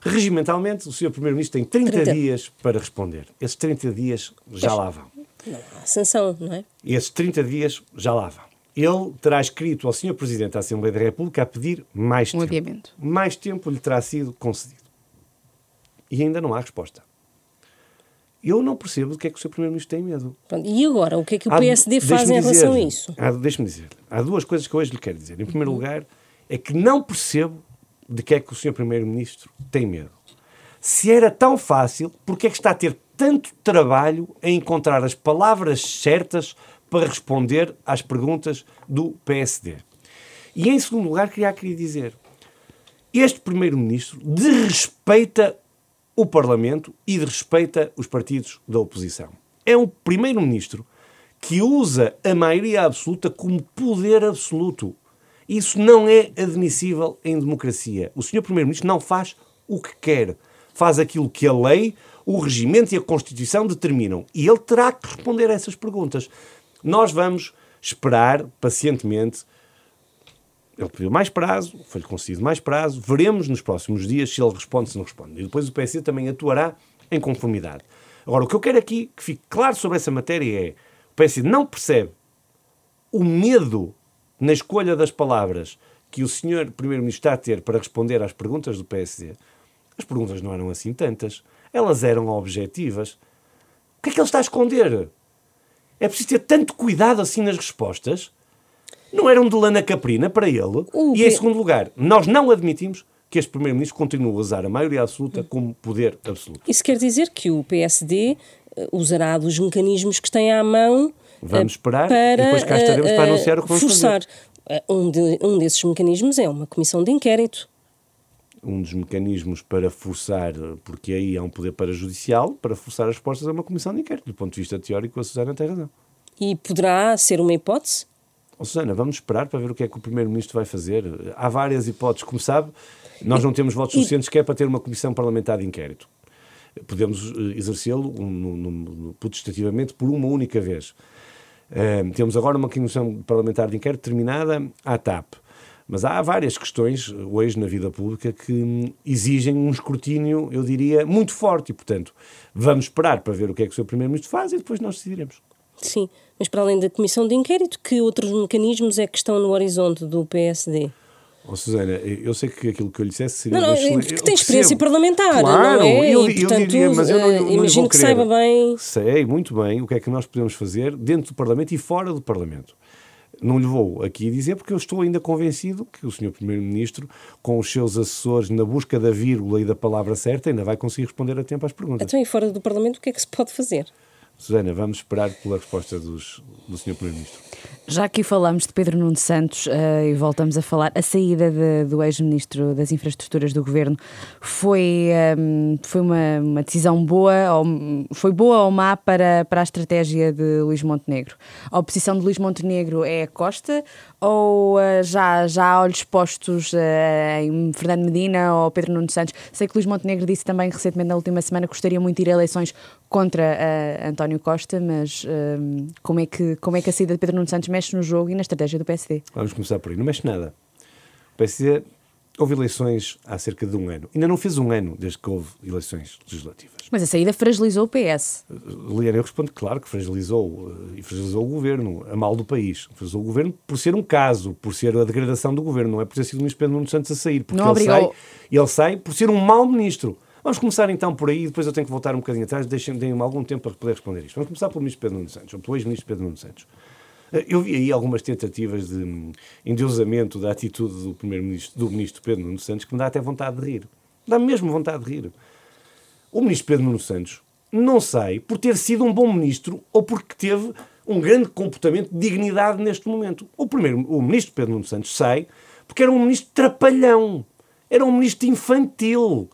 Regimentalmente, o Sr. Primeiro-Ministro tem 30, 30, dias para responder. Esses 30 dias já lá vão. Não há sanção, não é? Esses 30 dias já lá vão. Ele terá escrito ao Sr. Presidente da Assembleia da República a pedir mais um tempo. Adiamento. Mais tempo lhe terá sido concedido. E ainda não há resposta. Eu não percebo do que é que o Sr. Primeiro-Ministro tem medo. E agora, o que é que o PSD há, faz em relação a isso? Deixe-me dizer, há duas coisas que hoje lhe quero dizer. Em primeiro uhum. lugar, é que não percebo de que é que o Sr. Primeiro-Ministro tem medo. Se era tão fácil, porque é que está a ter tanto trabalho em encontrar as palavras certas para responder às perguntas do PSD? E em segundo lugar, queria, queria dizer, este Primeiro-Ministro desrespeita o Parlamento e respeita os partidos da oposição. É um primeiro-ministro que usa a maioria absoluta como poder absoluto. Isso não é admissível em democracia. O senhor primeiro-ministro não faz o que quer. Faz aquilo que a lei, o regimento e a Constituição determinam. E ele terá que responder a essas perguntas. Nós vamos esperar pacientemente ele pediu mais prazo, foi-lhe concedido mais prazo, veremos nos próximos dias se ele responde se não responde. E depois o PSD também atuará em conformidade. Agora, o que eu quero aqui que fique claro sobre essa matéria é o PSD não percebe o medo na escolha das palavras que o senhor Primeiro-Ministro está a ter para responder às perguntas do PSD. As perguntas não eram assim tantas. Elas eram objetivas. O que é que ele está a esconder? É preciso ter tanto cuidado assim nas respostas não era um de lana caprina para ele. O e, em segundo lugar, nós não admitimos que este Primeiro-Ministro continue a usar a maioria absoluta como poder absoluto. Isso quer dizer que o PSD eh, usará dos mecanismos que tem à mão Vamos esperar para, e depois cá estaremos para anunciar o que vamos forçar. fazer. Um, de, um desses mecanismos é uma comissão de inquérito. Um dos mecanismos para forçar, porque aí há um poder para-judicial, para forçar as respostas a uma comissão de inquérito. Do ponto de vista teórico, a Susana tem razão. E poderá ser uma hipótese? Oh, Susana, vamos esperar para ver o que é que o Primeiro-Ministro vai fazer. Há várias hipóteses. Como sabe, nós não temos votos suficientes que é para ter uma comissão parlamentar de inquérito. Podemos eh, exercê-lo um, potestativamente por uma única vez. Uh, temos agora uma comissão parlamentar de inquérito terminada à TAP. Mas há várias questões hoje na vida pública que exigem um escrutínio, eu diria, muito forte. E, portanto, vamos esperar para ver o que é que o Sr. Primeiro-Ministro faz e depois nós decidiremos. Sim, mas para além da comissão de inquérito, que outros mecanismos é que estão no horizonte do PSD? Oh, Susana, eu sei que aquilo que eu lhe dissesse seria. Não, não, porque tem experiência parlamentar, claro, não é? Eu, e, portanto, eu diria, mas eu não, não imagino que saiba bem. Sei muito bem o que é que nós podemos fazer dentro do Parlamento e fora do Parlamento. Não lhe vou aqui dizer porque eu estou ainda convencido que o Sr. Primeiro-Ministro, com os seus assessores na busca da vírgula e da palavra certa, ainda vai conseguir responder a tempo às perguntas. Então, e fora do Parlamento, o que é que se pode fazer? Susana, vamos esperar pela resposta dos, do Sr. Primeiro-Ministro. Já aqui falamos de Pedro Nuno Santos uh, e voltamos a falar, a saída de, do ex-ministro das Infraestruturas do Governo foi, um, ehm, foi uma, uma, decisão boa, ou, foi boa ou má para, para a estratégia de Luís Montenegro? A oposição de Luís Montenegro é a Costa ou uh, já, já há olhos postos uh, em Fernando Medina ou Pedro Nuno Santos? Sei que Luís Montenegro disse também recentemente na última semana que gostaria muito de ir a eleições contra António Costa, mas ehm, como, é que, como é que a saída de Pedro Nuno Santos mexe no jogo e na estratégia do PSD. Vamos começar por aí. Não mexe nada. O PSD houve eleições há cerca de um ano. Ainda não fez um ano desde que houve eleições legislativas. Mas a saída fragilizou o PS. Liliana, eu respondo claro que fragilizou eh, e fragilizou o governo, a mal do país. Fragilizou o governo por ser um caso, por ser a degradação do governo, não é por ter sido o ministro Pedro Nuno Santos a sair, porque não ele, obrigou... sai, ele sai por ser um mau ministro. Vamos começar então por aí, depois eu tenho que voltar um bocadinho atrás, deixem-me algum tempo para poder responder isto. Vamos começar pelo ministro Pedro Nuno Santos, ou pelo ex-ministro Pedro Nuno Santos. Eh, eu vi aí algumas tentativas de endeusamento da atitude do primeiro-ministro, do ministro Pedro Nuno Santos, que me dá até vontade de rir. Dá mesmo vontade de rir. O ministro Pedro Nuno Santos não sai por ter sido um bom ministro ou porque teve um grande comportamento de dignidade neste momento. O primeiro, o ministro Pedro Nuno Santos sai porque era um ministro trapalhão, era um ministro infantil,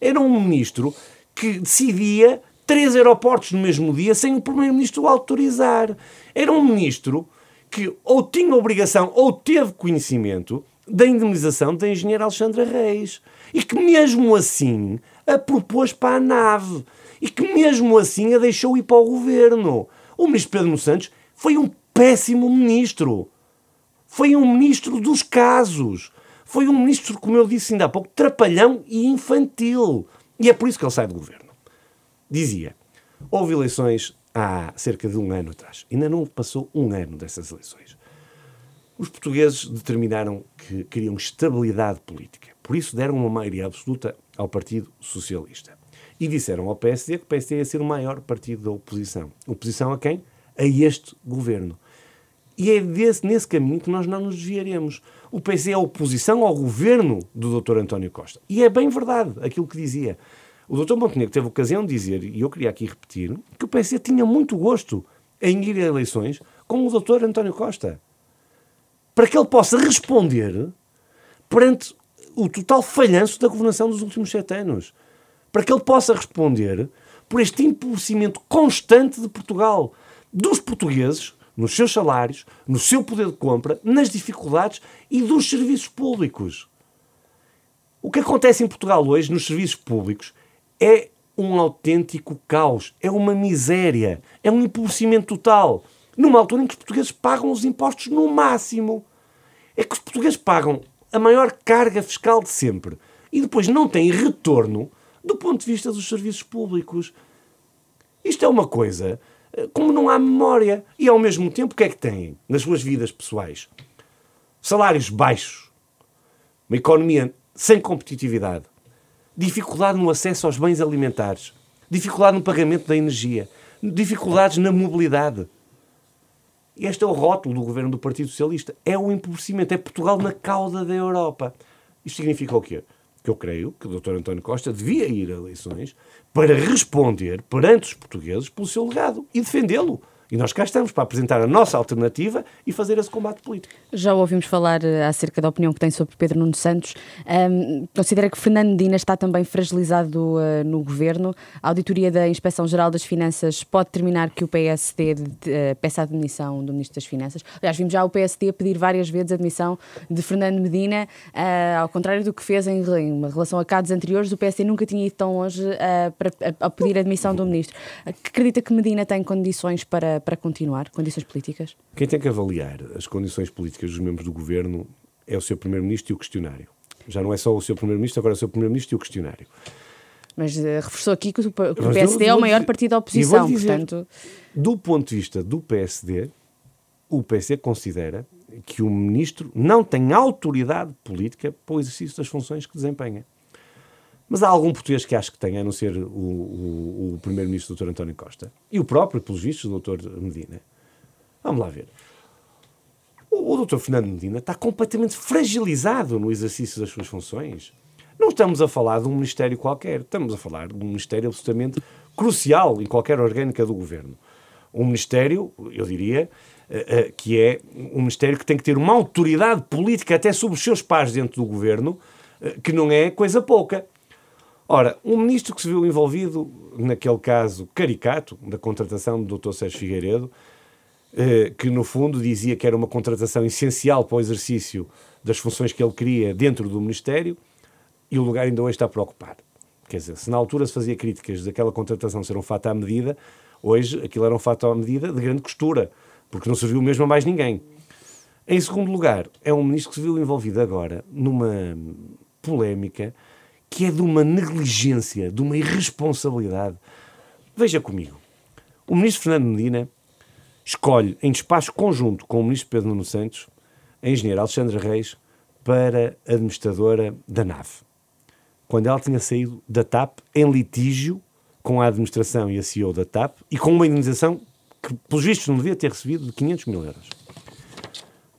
era um ministro que decidia três aeroportos no mesmo dia sem o primeiro-ministro autorizar. Era um ministro que ou tinha obrigação ou teve conhecimento da indemnização da engenheira Alexandra Reis. E que mesmo assim a propôs para a nave. E que mesmo assim a deixou ir para o governo. O ministro Pedro Santos foi um péssimo ministro. Foi um ministro dos casos. Foi um ministro, como eu disse ainda há pouco, trapalhão e infantil. E é por isso que ele sai do governo dizia: houve eleições há cerca de um ano atrás. Ainda não passou um ano dessas eleições. Os portugueses determinaram que queriam estabilidade política. Por isso deram uma maioria absoluta ao Partido Socialista. E disseram ao PSD que o PSD ia ser o maior partido da oposição. Oposição a quem? A este governo. E é desse, nesse caminho que nós não nos desviaremos. O PSD é oposição ao governo do Dr. António Costa. E é bem verdade aquilo que dizia. O Dr. Montenegro teve ocasião de dizer, e eu queria aqui repetir, que o PSD tinha muito gosto em ir a eleições com o Dr. António Costa. Para que ele possa responder perante o total falhanço da governação dos últimos sete anos. Para que ele possa responder por este empobrecimento constante de Portugal, dos portugueses, nos seus salários, no seu poder de compra, nas dificuldades e dos serviços públicos. O que acontece em Portugal hoje nos serviços públicos é um autêntico caos, é uma miséria, é um empobrecimento total. Numa altura em que os portugueses pagam os impostos no máximo. É que os portugueses pagam a maior carga fiscal de sempre e depois não têm retorno do ponto de vista dos serviços públicos. Isto é uma coisa como não há memória. E ao mesmo tempo, o que é que têm nas suas vidas pessoais? Salários baixos, uma economia sem competitividade, dificuldade no acesso aos bens alimentares, dificuldade no pagamento da energia, dificuldades na mobilidade. Este é o rótulo do governo do Partido Socialista. É o empobrecimento. É Portugal na cauda da Europa. Isto significa o quê? Que eu creio que o Dr. António Costa devia ir a eleições para responder perante os portugueses pelo seu legado e defendê-lo. E nós cá estamos para apresentar a nossa alternativa e fazer esse combate político. Já ouvimos falar uh, acerca da opinião que tem sobre Pedro Nuno Santos. Um, considera que Fernando Medina está também fragilizado uh, no governo. A auditoria da Inspeção-Geral das Finanças pode determinar que o PSD uh, peça a demissão do Ministro das Finanças. Aliás, vimos já o PSD pedir várias vezes a demissão de Fernando Medina, ao contrário do que fez em, em relação a casos anteriores, o PSD nunca tinha ido tão longe para a, a pedir a demissão do Ministro. Acredita que Medina tem condições para para, continuar? Condições políticas? Quem tem que avaliar as condições políticas dos membros do governo é o seu Primeiro-Ministro e o questionário. Já não é só o seu Primeiro-Ministro, agora é o seu Primeiro-Ministro e o questionário. Mas uh, reforçou aqui que o, que o PSD é o maior partido da oposição, dizer, portanto... Do ponto de vista do PSD, o PSD considera que o Ministro não tem autoridade política para o exercício das funções que desempenha. Mas há algum português que acha que tem, a não ser o, o, o primeiro-ministro, Dr. António Costa, e o próprio, pelos vistos, o Dr. Medina. Vamos lá ver. O, o Dr. Fernando Medina está completamente fragilizado no exercício das suas funções. Não estamos a falar de um ministério qualquer, estamos a falar de um ministério absolutamente crucial em qualquer orgânica do governo. Um Ministério, eu diria, uh, uh, que é um Ministério que tem que ter uma autoridade política até sobre os seus pares dentro do governo, uh, que não é coisa pouca. Ora, um ministro que se viu envolvido, naquele caso caricato, da contratação do Dr. Sérgio Figueiredo, que no fundo dizia que era uma contratação essencial para o exercício das funções que ele queria dentro do Ministério, e o lugar ainda hoje está por ocupar. Quer dizer, se na altura se fazia críticas daquela contratação ser um fato à medida, hoje aquilo era um fato à medida de grande costura, porque não serviu mesmo a mais ninguém. Em segundo lugar, é um ministro que se viu envolvido agora numa polémica que é de uma negligência, de uma irresponsabilidade. Veja comigo. O ministro Fernando Medina escolhe, em despacho conjunto com o ministro Pedro Nuno Santos, a engenheira Alexandra Reis para administradora da nave quando ela tinha saído da TAP em litígio com a administração e a CEO da TAP e com uma indenização que, pelos vistos, não devia ter recebido de 500 mil euros.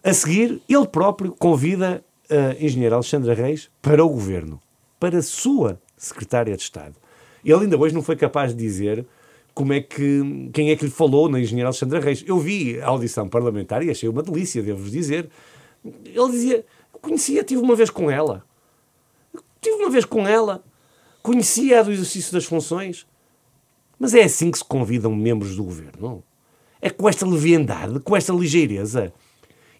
A seguir, ele próprio convida a engenheira Alexandra Reis para o governo, para a sua secretária de Estado. Ele ainda hoje não foi capaz de dizer como é que, quem é que lhe falou na engenheira Alexandra Reis. Eu vi a audição parlamentar e achei uma delícia, devo-vos dizer. Ele dizia, conhecia, tive uma vez com ela. Tive uma vez com ela, conhecia-a do exercício das funções. Mas é assim que se convidam membros do governo. É com esta leviandade, com esta ligeireza.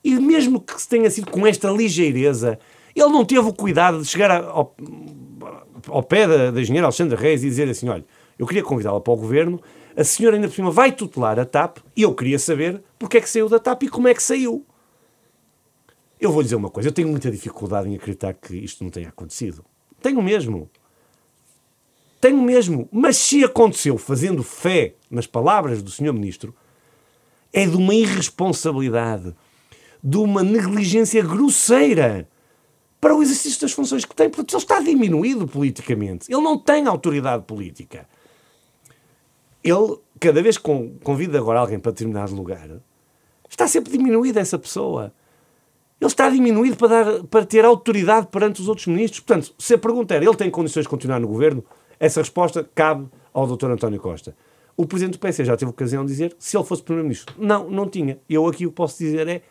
E mesmo que tenha sido com esta ligeireza, ele não teve o cuidado de chegar ao, ao pé da, da engenheira Alexandra Reis e dizer assim: olha, eu queria convidá-la para o governo, a senhora ainda por cima vai tutelar a TAP e eu queria saber porque é que saiu da TAP e como é que saiu. Eu vou dizer uma coisa, eu tenho muita dificuldade em acreditar que isto não tenha acontecido. Tenho mesmo. Tenho mesmo. Mas se aconteceu fazendo fé nas palavras do Sr. Ministro, é de uma irresponsabilidade, de uma negligência grosseira para o exercício das funções que tem. Portanto, ele está diminuído politicamente. Ele não tem autoridade política. Ele, cada vez que convida agora alguém para determinado lugar, está sempre diminuída essa pessoa. Ele está diminuído para, dar, para ter autoridade perante os outros ministros. Portanto, se a pergunta era ele tem condições de continuar no governo, essa resposta cabe ao Dr. António Costa. O Presidente do PS já teve ocasião de dizer se ele fosse Primeiro-Ministro. Não, não tinha. Eu aqui o que posso dizer é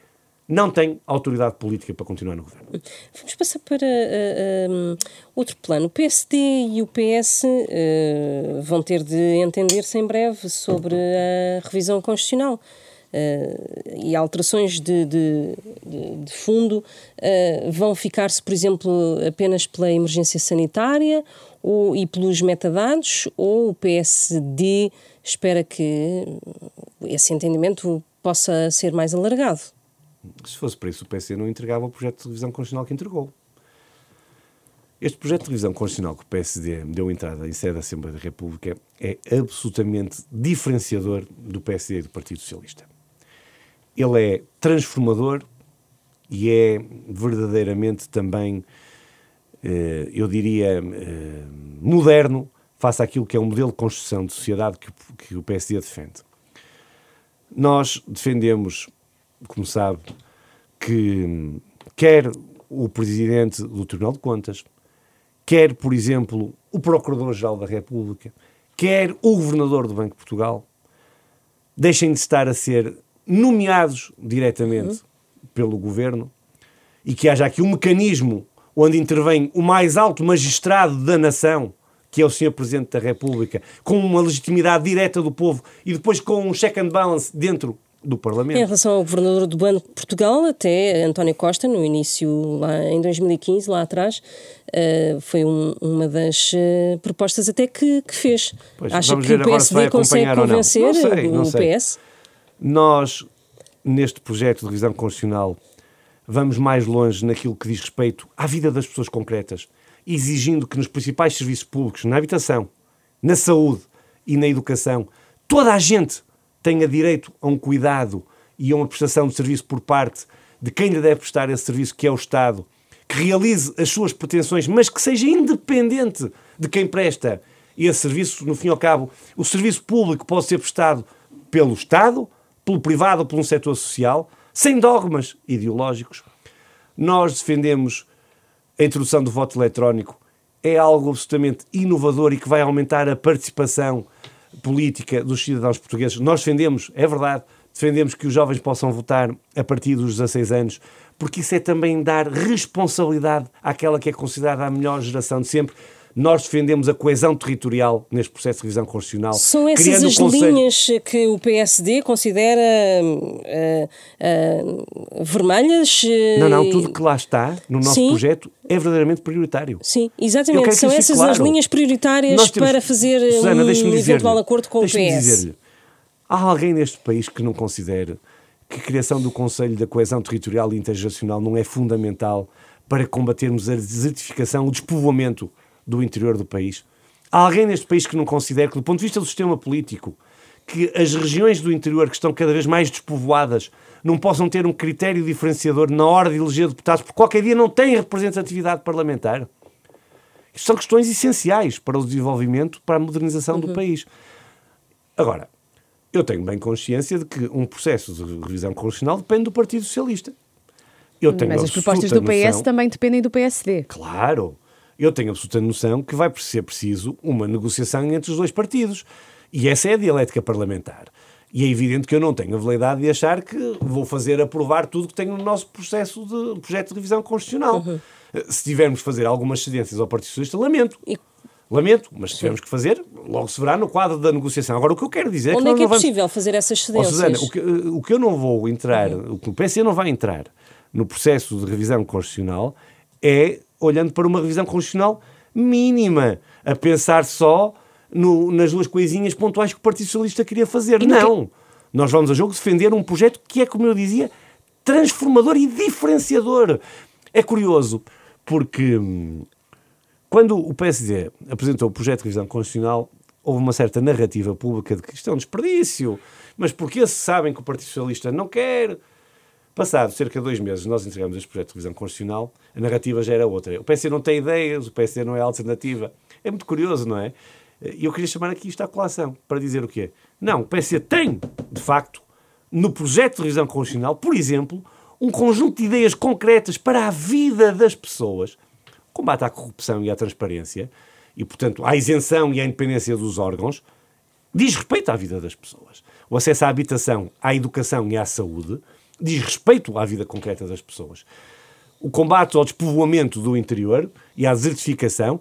não tem autoridade política para continuar no governo. Vamos passar para uh, eh, um, eh, outro plano. O PSD e o PS uh, vão ter de entender-se em breve sobre a revisão constitucional. Uh, e alterações de, de, de, de fundo vão ficar-se, por exemplo, apenas pela emergência sanitária ou, e pelos metadados, ou o PSD espera que esse entendimento possa ser mais alargado? Se fosse para isso, o PSD não entregava o projeto de revisão constitucional que entregou. Este projeto de revisão constitucional que o PSD deu entrada em sede da Assembleia da República é absolutamente diferenciador do PSD e do Partido Socialista ele é transformador e é verdadeiramente também, eh, eu diria, eh, moderno face àquilo que é um modelo de construção de sociedade que o PSD defende. Nós defendemos, como sabe, que quer o Presidente do Tribunal de Contas, quer, por exemplo, o Procurador-Geral da República, quer o Governador do Banco de Portugal, deixem de estar a ser nomeados diretamente uhum. pelo governo e que haja aqui um mecanismo onde intervém o mais alto magistrado da nação, que é o Sr. Presidente da República, com uma legitimidade direta do povo e depois com um check and balance dentro do Parlamento. Em relação ao governador do Banco de Portugal, até António Costa, no início, lá em 2015, lá atrás, uh, foi um, uma das uh, propostas até que, que fez. Pois, Acha que o PSD consegue convencer não sei, não o sei. PS? Nós, neste projeto de revisão constitucional, vamos mais longe naquilo que diz respeito à vida das pessoas concretas, exigindo que nos principais serviços públicos, na habitação, na saúde e na educação, toda a gente tenha direito a um cuidado e a uma prestação de serviço por parte de quem lhe deve prestar esse serviço, que é o Estado, que realize as suas pretensões, mas que seja independente de quem presta esse serviço. No fim e ao cabo, o serviço público pode ser prestado pelo Estado pelo privado ou por um setor social, sem dogmas ideológicos. Nós defendemos a introdução do voto eletrónico. É algo absolutamente inovador e que vai aumentar a participação política dos cidadãos portugueses. Nós defendemos, é verdade, defendemos que os jovens possam votar a partir dos 16 anos, porque isso é também dar responsabilidade àquela que é considerada a melhor geração de sempre, nós defendemos a coesão territorial neste processo de revisão constitucional. São essas as conselho... linhas que o PSD considera uh, uh, vermelhas? Uh... Não, não, tudo que lá está no nosso Sim. projeto é verdadeiramente prioritário. Sim, exatamente. São essas claro. as linhas prioritárias temos... para fazer Susana, um eventual acordo com o PS. Há alguém neste país que não considere que a criação do Conselho da Coesão Territorial e Intergeracional não é fundamental para combatermos a desertificação, o despovoamento do interior do país? Há alguém neste país que não considere que, do ponto de vista do sistema político, que as regiões do interior que estão cada vez mais despovoadas não possam ter um critério diferenciador na hora de eleger deputados, porque qualquer dia não têm representatividade parlamentar? Isto são questões essenciais para o desenvolvimento, para a modernização uhum. do país. Agora, eu tenho bem consciência de que um processo de revisão constitucional depende do Partido Socialista. Eu tenho Mas as propostas do PS noção... também dependem do PSD. Claro eu tenho absoluta noção que vai ser preciso uma negociação entre os dois partidos. E essa é a dialética parlamentar. E é evidente que eu não tenho a validade de achar que vou fazer aprovar tudo que tenho no nosso processo de projeto de revisão constitucional. Uhum. Se tivermos que fazer algumas cedências ao Partido Socialista, lamento. E... Lamento, mas se tivermos que fazer, logo se verá no quadro da negociação. Agora, o que eu quero dizer Onde é que, é, que é possível fazer essas cedências? Oh, Susana, o que, o que eu não vou entrar, uhum. o que o PC não vai entrar no processo de revisão constitucional é olhando para uma revisão constitucional mínima, a pensar só no, nas duas coisinhas pontuais que o Partido Socialista queria fazer. Não! Que... Nós vamos a jogo defender um projeto que é, como eu dizia, transformador e diferenciador. É curioso, porque hum, quando o PSD apresentou o projeto de revisão constitucional, houve uma certa narrativa pública de que isto é um desperdício, mas porque se sabem que o Partido Socialista não quer, Passado cerca de dois meses, nós entregamos este projeto de revisão constitucional, a narrativa já era outra. O PC não tem ideias, o PC não é alternativa. É muito curioso, não é? E eu queria chamar aqui isto à colação, para dizer o quê? Não, o PC tem, de facto, no projeto de revisão constitucional, por exemplo, um conjunto de ideias concretas para a vida das pessoas, combate à corrupção e à transparência, e, portanto, à isenção e à independência dos órgãos, diz respeito à vida das pessoas. O acesso à habitação, à educação e à saúde, diz respeito à vida concreta das pessoas. O combate ao despovoamento do interior e à desertificação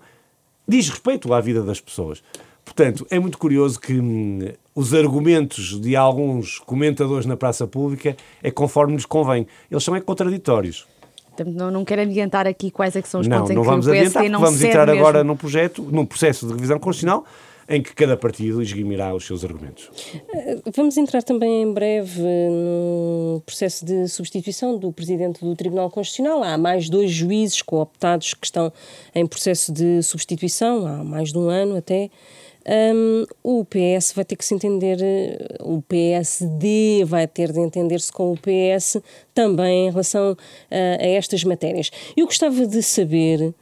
diz respeito à vida das pessoas. Portanto, é muito curioso que hum, os argumentos de alguns comentadores na praça pública é conforme lhes convém. Eles são é contraditórios. Não, não quero adiantar aqui quais é que são os não, pontos não em que vamos o PSD adiantar, não Vamos entrar mesmo. agora num projeto, num processo de revisão constitucional em que cada partido esgrimirá os seus argumentos. Eh, vamos entrar também em breve no processo de substituição do Presidente do Tribunal Constitucional. Há mais dois juízes cooptados que estão em processo de substituição, há mais de um ano até. Um, o PS vai ter que se entender, o PSD vai ter de entender-se com o PS também em relação a, a estas matérias. Eu gostava de saber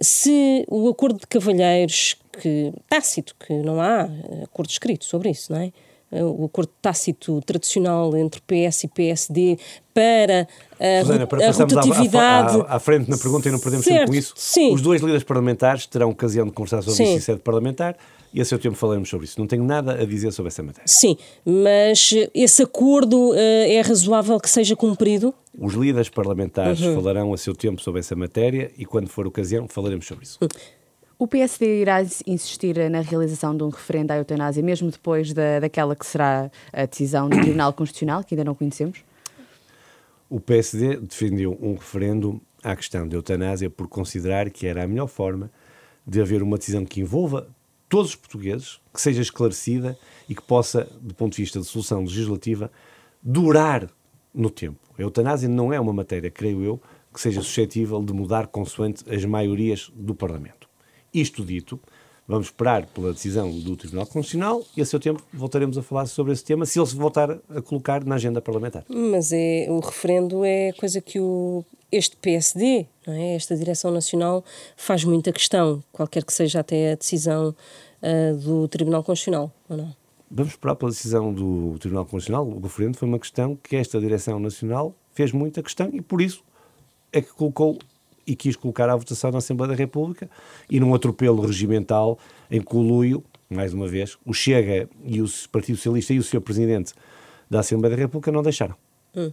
se o acordo de cavalheiros que tácito, que não há eh, acordo escrito sobre isso, não é? Eh, o acordo tácito tradicional entre PS e PSD para a, Susana, para a rotatividade. À, à, à, frente na pergunta e não perdemos certo, tempo com isso. Sim. Os dois líderes parlamentares terão ocasião de conversar sobre sim. isso em sede parlamentar e a seu tempo falaremos sobre isso. Não tenho nada a dizer sobre essa matéria. Sim, mas esse acordo uh, é razoável que seja cumprido? Os líderes parlamentares uhum. falarão a seu tempo sobre essa matéria e, quando for ocasião, falaremos sobre isso. Uhum. O PSD irá insistir na realização de um referendo à eutanásia, mesmo depois da, daquela que será a decisão do Tribunal Constitucional, que ainda não conhecemos? O PSD defendeu um referendo à questão da eutanásia por considerar que era a melhor forma de haver uma decisão que envolva todos os portugueses, que seja esclarecida e que possa, do ponto de vista de solução legislativa, durar no tempo. A eutanásia não é uma matéria, creio eu, que seja suscetível de mudar consoante as maiorias do Parlamento. Isto dito, vamos esperar pela decisão do Tribunal Constitucional e a seu tempo voltaremos a falar sobre esse tema se ele se voltar a colocar na agenda parlamentar. Mas é, o referendo é coisa que o, este PSD, é? esta Direção Nacional, faz muita questão, qualquer que seja até a decisão uh, do Tribunal Constitucional, ou não? Vamos esperar pela decisão do Tribunal Constitucional. O referendo foi uma questão que esta Direção Nacional fez muita questão e por isso é que colocou e quis colocar à votação na Assembleia da República e num atropelo regimental em coluio mais uma vez, o Chega e o Partido Socialista e o Sr. Presidente da Assembleia da República não deixaram. Hum.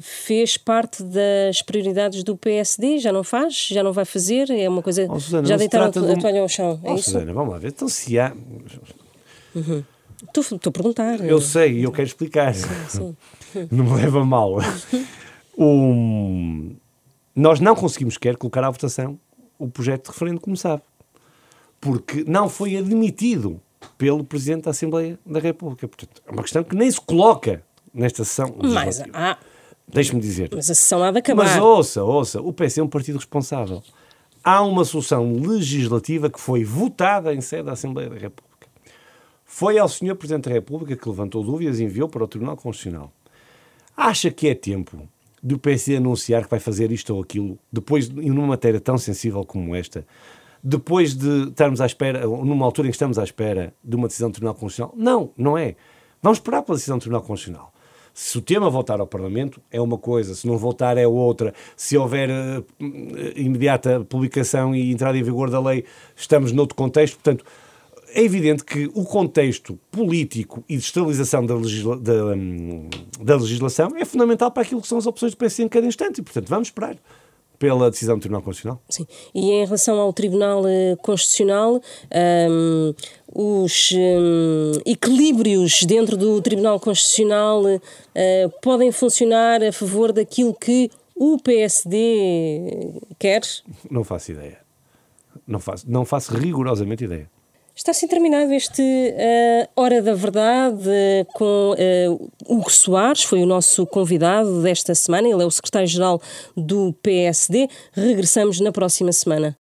Fez parte das prioridades do PSD? Já não faz? Já não vai fazer? É uma coisa. Oh, Susana, já deitaram a de um- toalha ao chão? É Oh, isso? Susana, vamos lá ver. Então, se há. Estou estou a perguntar. Eu sei e eu quero explicar. sim. [laughs] Não me leva a mal. Um, nós não conseguimos sequer colocar à votação o projeto de referendo, como sabe. Porque não foi admitido pelo Presidente da Assembleia da República. Portanto, é uma questão que nem se coloca nesta sessão Mas, legislativa. Deixe-me dizer. mas a sessão há de acabar. Mas ouça, ouça, o PS é um partido responsável. Há uma solução legislativa que foi votada em sede da Assembleia da República. Foi ao Sr. Presidente da República que levantou dúvidas e enviou para o Tribunal Constitucional. Acha que é tempo do PSD anunciar que vai fazer isto ou aquilo, depois, numa matéria tão sensível como esta, depois de estarmos à espera, numa altura em que estamos à espera de uma decisão do Tribunal Constitucional? Não, não é. Vamos esperar pela decisão do Tribunal Constitucional. Se o tema voltar ao Parlamento, é uma coisa, se não voltar, é outra. Se houver eh, imediata publicação e entrada em vigor da lei, estamos noutro contexto. Portanto, é evidente que o contexto político e de estabilização da, legisla- da, hum, da legislação é fundamental para aquilo que são as opções do PS em cada instante. E, portanto, vamos esperar pela decisão do Tribunal Constitucional. Sim. E em relação ao Tribunal eh, Constitucional, hum, os hum, equilíbrios dentro do Tribunal Constitucional eh, podem funcionar a favor daquilo que o PSD quer? Não faço ideia. Não faço, não faço rigorosamente ideia. Está assim terminado este eh, Hora da Verdade eh, com eh, Hugo Soares, foi o nosso convidado desta semana, ele é o secretário-geral do PSD. Regressamos na próxima semana.